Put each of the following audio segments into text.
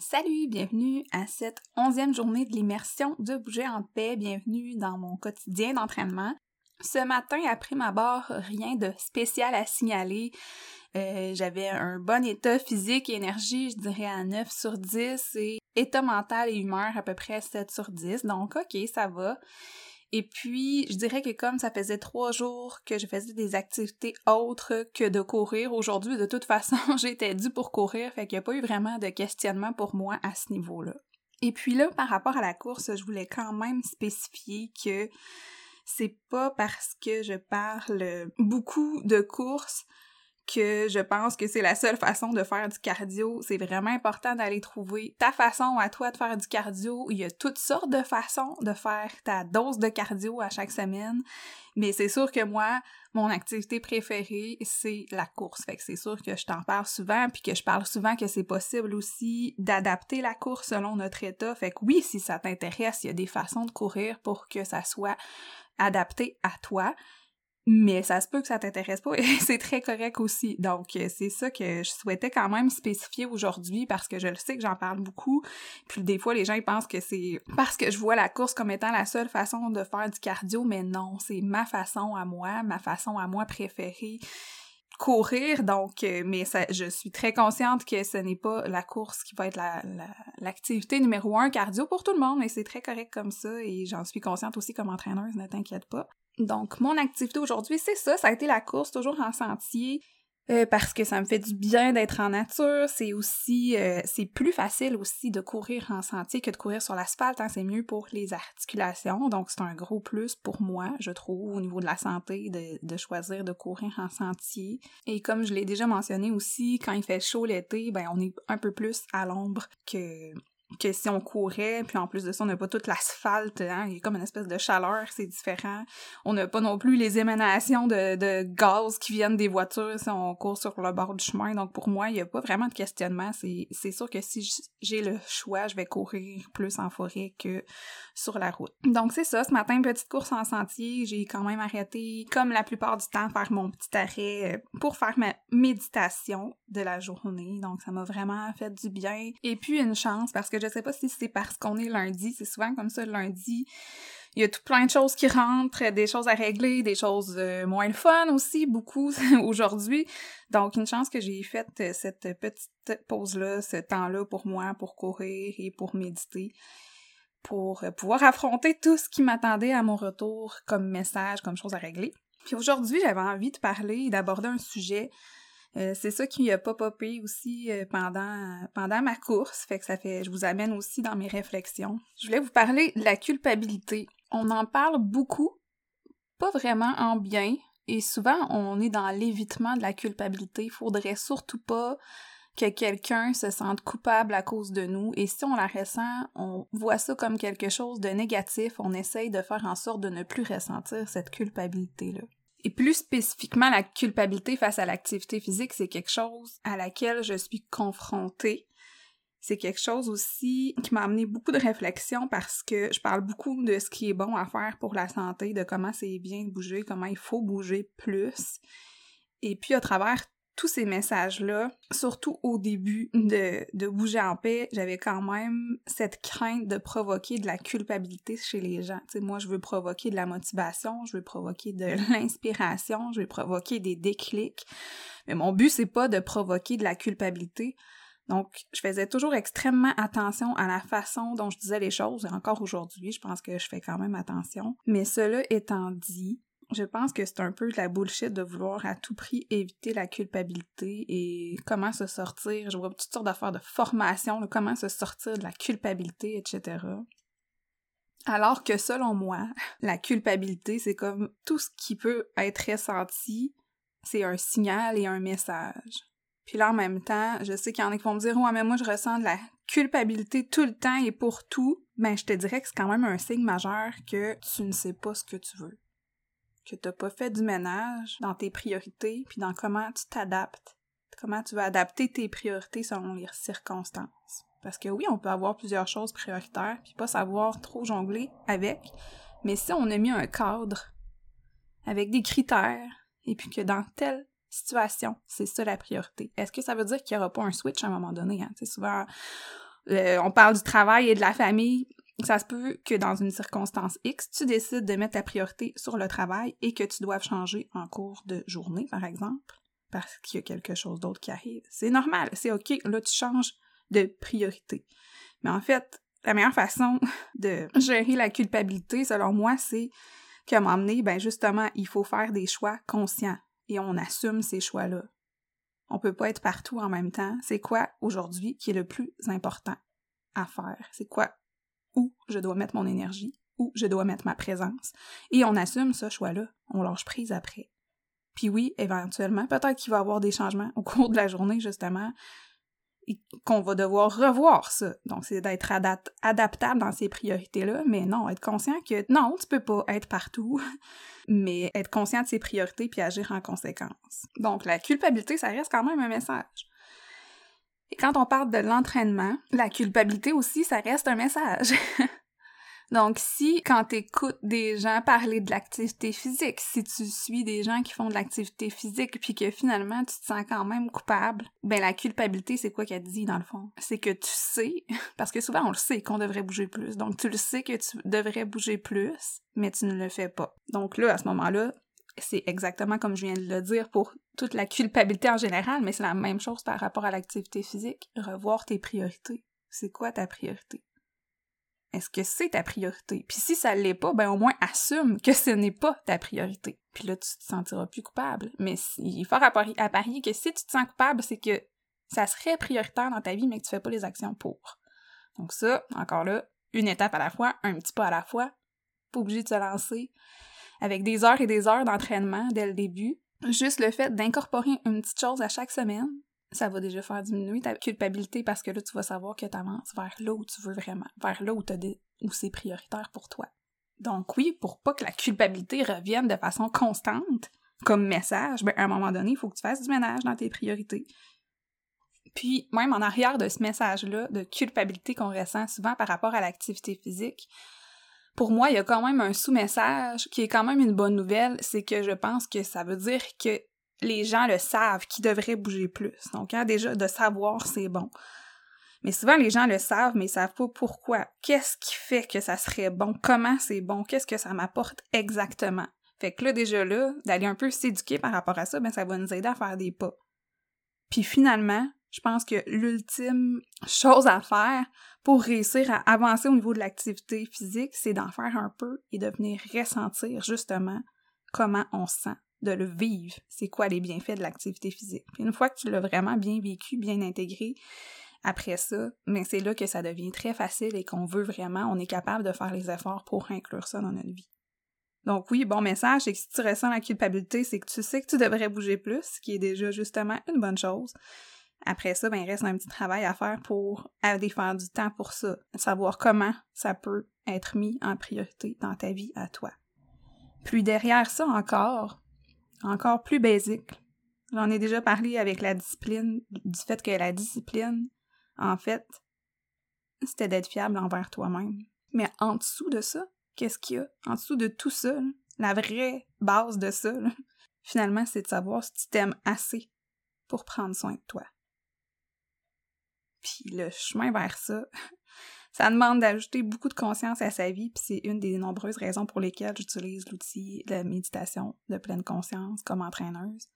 Salut, bienvenue à cette onzième journée de l'immersion de Bouger en paix. Bienvenue dans mon quotidien d'entraînement. Ce matin, après ma barre, rien de spécial à signaler. Euh, j'avais un bon état physique et énergie, je dirais à 9 sur 10, et état mental et humeur à peu près à 7 sur 10. Donc, ok, ça va. Et puis, je dirais que comme ça faisait trois jours que je faisais des activités autres que de courir, aujourd'hui, de toute façon, j'étais due pour courir, fait qu'il n'y a pas eu vraiment de questionnement pour moi à ce niveau-là. Et puis là, par rapport à la course, je voulais quand même spécifier que c'est pas parce que je parle beaucoup de course que je pense que c'est la seule façon de faire du cardio. C'est vraiment important d'aller trouver ta façon à toi de faire du cardio. Il y a toutes sortes de façons de faire ta dose de cardio à chaque semaine. Mais c'est sûr que moi, mon activité préférée, c'est la course. Fait que c'est sûr que je t'en parle souvent, puis que je parle souvent que c'est possible aussi d'adapter la course selon notre état. Fait que oui, si ça t'intéresse, il y a des façons de courir pour que ça soit adapté à toi mais ça se peut que ça t'intéresse pas. Et c'est très correct aussi. Donc euh, c'est ça que je souhaitais quand même spécifier aujourd'hui parce que je le sais que j'en parle beaucoup. Puis des fois les gens pensent que c'est parce que je vois la course comme étant la seule façon de faire du cardio, mais non, c'est ma façon à moi, ma façon à moi préférée courir. Donc euh, mais je suis très consciente que ce n'est pas la course qui va être l'activité numéro un cardio pour tout le monde. Mais c'est très correct comme ça. Et j'en suis consciente aussi comme entraîneuse ne t'inquiète pas donc, mon activité aujourd'hui, c'est ça, ça a été la course, toujours en sentier, euh, parce que ça me fait du bien d'être en nature. C'est aussi, euh, c'est plus facile aussi de courir en sentier que de courir sur l'asphalte. Hein, c'est mieux pour les articulations, donc c'est un gros plus pour moi, je trouve, au niveau de la santé, de, de choisir de courir en sentier. Et comme je l'ai déjà mentionné aussi, quand il fait chaud l'été, ben on est un peu plus à l'ombre que que si on courait, puis en plus de ça, on n'a pas toute l'asphalte, hein, il y a comme une espèce de chaleur, c'est différent. On n'a pas non plus les émanations de, de gaz qui viennent des voitures si on court sur le bord du chemin. Donc pour moi, il n'y a pas vraiment de questionnement. C'est sûr que si j'ai le choix, je vais courir plus en forêt que sur la route. Donc c'est ça, ce matin, petite course en sentier, j'ai quand même arrêté, comme la plupart du temps, faire mon petit arrêt euh, pour faire ma méditation de la journée. Donc ça m'a vraiment fait du bien. Et puis une chance parce que je sais pas si c'est parce qu'on est lundi, c'est souvent comme ça lundi. Il y a tout plein de choses qui rentrent, des choses à régler, des choses euh, moins fun aussi, beaucoup aujourd'hui. Donc, une chance que j'ai fait euh, cette petite pause-là, ce temps-là pour moi, pour courir et pour méditer, pour euh, pouvoir affronter tout ce qui m'attendait à mon retour comme message, comme chose à régler. Puis aujourd'hui, j'avais envie de parler et d'aborder un sujet euh, c'est ça qui a pas popé aussi euh, pendant, pendant ma course, fait que ça fait, je vous amène aussi dans mes réflexions. Je voulais vous parler de la culpabilité. On en parle beaucoup, pas vraiment en bien, et souvent on est dans l'évitement de la culpabilité. Il faudrait surtout pas que quelqu'un se sente coupable à cause de nous, et si on la ressent, on voit ça comme quelque chose de négatif, on essaye de faire en sorte de ne plus ressentir cette culpabilité-là. Et plus spécifiquement, la culpabilité face à l'activité physique, c'est quelque chose à laquelle je suis confrontée. C'est quelque chose aussi qui m'a amené beaucoup de réflexion parce que je parle beaucoup de ce qui est bon à faire pour la santé, de comment c'est bien de bouger, comment il faut bouger plus. Et puis à travers tous ces messages-là, surtout au début de, de Bouger en paix, j'avais quand même cette crainte de provoquer de la culpabilité chez les gens. Tu sais, moi, je veux provoquer de la motivation, je veux provoquer de l'inspiration, je veux provoquer des déclics. Mais mon but, c'est pas de provoquer de la culpabilité. Donc, je faisais toujours extrêmement attention à la façon dont je disais les choses, et encore aujourd'hui, je pense que je fais quand même attention. Mais cela étant dit, je pense que c'est un peu de la bullshit de vouloir à tout prix éviter la culpabilité et comment se sortir. Je vois toutes sortes d'affaires de formation, comment se sortir de la culpabilité, etc. Alors que selon moi, la culpabilité, c'est comme tout ce qui peut être ressenti, c'est un signal et un message. Puis là, en même temps, je sais qu'il y en a qui vont me dire Ouais, mais moi, je ressens de la culpabilité tout le temps et pour tout. Ben, je te dirais que c'est quand même un signe majeur que tu ne sais pas ce que tu veux que t'as pas fait du ménage dans tes priorités, puis dans comment tu t'adaptes, comment tu vas adapter tes priorités selon les circonstances. Parce que oui, on peut avoir plusieurs choses prioritaires, puis pas savoir trop jongler avec, mais si on a mis un cadre avec des critères, et puis que dans telle situation, c'est ça la priorité, est-ce que ça veut dire qu'il n'y aura pas un switch à un moment donné? Hein? souvent, Euh, on parle du travail et de la famille. Ça se peut que dans une circonstance X, tu décides de mettre ta priorité sur le travail et que tu doives changer en cours de journée, par exemple, parce qu'il y a quelque chose d'autre qui arrive. C'est normal, c'est OK. Là, tu changes de priorité. Mais en fait, la meilleure façon de gérer la culpabilité, selon moi, c'est qu'à m'emmener, ben justement, il faut faire des choix conscients et on assume ces choix-là. On peut pas être partout en même temps. C'est quoi aujourd'hui qui est le plus important à faire? C'est quoi où je dois mettre mon énergie, où je dois mettre ma présence. Et on assume ce choix-là. On lâche prise après. Puis oui, éventuellement, peut-être qu'il va y avoir des changements au cours de la journée, justement qu'on va devoir revoir ça. Donc, c'est d'être adaptable dans ces priorités-là, mais non, être conscient que non, tu peux pas être partout, mais être conscient de ses priorités puis agir en conséquence. Donc, la culpabilité, ça reste quand même un message. Et quand on parle de l'entraînement, la culpabilité aussi, ça reste un message. Donc, si quand tu écoutes des gens parler de l'activité physique, si tu suis des gens qui font de l'activité physique puis que finalement tu te sens quand même coupable, ben la culpabilité, c'est quoi qu'elle dit dans le fond? C'est que tu sais, parce que souvent on le sait qu'on devrait bouger plus. Donc, tu le sais que tu devrais bouger plus, mais tu ne le fais pas. Donc là, à ce moment-là, c'est exactement comme je viens de le dire pour toute la culpabilité en général, mais c'est la même chose par rapport à l'activité physique. Revoir tes priorités. C'est quoi ta priorité? Est-ce que c'est ta priorité? Puis si ça l'est pas, ben au moins assume que ce n'est pas ta priorité. Puis là, tu te sentiras plus coupable. Mais il est fort à, parier, que si tu te sens coupable, c'est que ça serait prioritaire dans ta vie, mais que tu fais pas les actions pour. Donc ça, encore là, une étape à la fois, un petit pas à la fois. Pas obligé de se lancer avec des heures et des heures d'entraînement dès le début. Juste le fait d'incorporer une petite chose à chaque semaine, ça va déjà faire diminuer ta culpabilité parce que là, tu vas savoir que tu avances vers là où tu veux vraiment, vers là où, où c'est prioritaire pour toi. Donc oui, pour pas que la culpabilité revienne de façon constante comme message, ben, à un moment donné, il faut que tu fasses du ménage dans tes priorités. Puis, même en arrière de ce message-là de culpabilité qu'on ressent souvent par rapport à l'activité physique, pour moi, il y a quand même un sous-message qui est quand même une bonne nouvelle, c'est que je pense que ça veut dire que les gens le savent, qu'ils devraient bouger plus. Donc, hein, déjà, de savoir, c'est bon. Mais souvent, les gens le savent, mais ils savent pas pourquoi. Qu'est-ce qui fait que ça serait bon? Comment c'est bon? Qu'est-ce que ça m'apporte exactement? Fait que là, déjà là, d'aller un peu s'éduquer par rapport à ça, ben, ça va nous aider à faire des pas. Puis finalement, je pense que l'ultime chose à faire pour réussir à avancer au niveau de l'activité physique, c'est d'en faire un peu et de venir ressentir justement comment on se sent de le vivre. C'est quoi les bienfaits de l'activité physique? Puis une fois que tu l'as vraiment bien vécu, bien intégré, après ça, mais c'est là que ça devient très facile et qu'on veut vraiment, on est capable de faire les efforts pour inclure ça dans notre vie. Donc oui, bon message, c'est que si tu ressens la culpabilité, c'est que tu sais que tu devrais bouger plus, ce qui est déjà justement une bonne chose. Après ça, ben, il reste un petit travail à faire pour aller faire du temps pour ça, savoir comment ça peut être mis en priorité dans ta vie à toi. Puis derrière ça encore, encore plus basique. J'en ai déjà parlé avec la discipline, du fait que la discipline, en fait, c'était d'être fiable envers toi-même. Mais en dessous de ça, qu'est-ce qu'il y a? En dessous de tout ça, la vraie base de ça, finalement, c'est de savoir si tu t'aimes assez pour prendre soin de toi. Puis le chemin vers ça, ça demande d'ajouter beaucoup de conscience à sa vie, puis c'est une des nombreuses raisons pour lesquelles j'utilise l'outil de méditation de pleine conscience comme entraîneuse.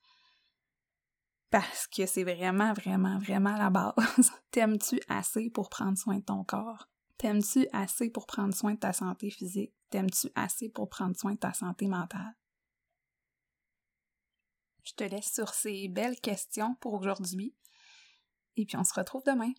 Parce que c'est vraiment, vraiment, vraiment la base. T'aimes-tu assez pour prendre soin de ton corps? T'aimes-tu assez pour prendre soin de ta santé physique? T'aimes-tu assez pour prendre soin de ta santé mentale? Je te laisse sur ces belles questions pour aujourd'hui. Et puis on se retrouve demain.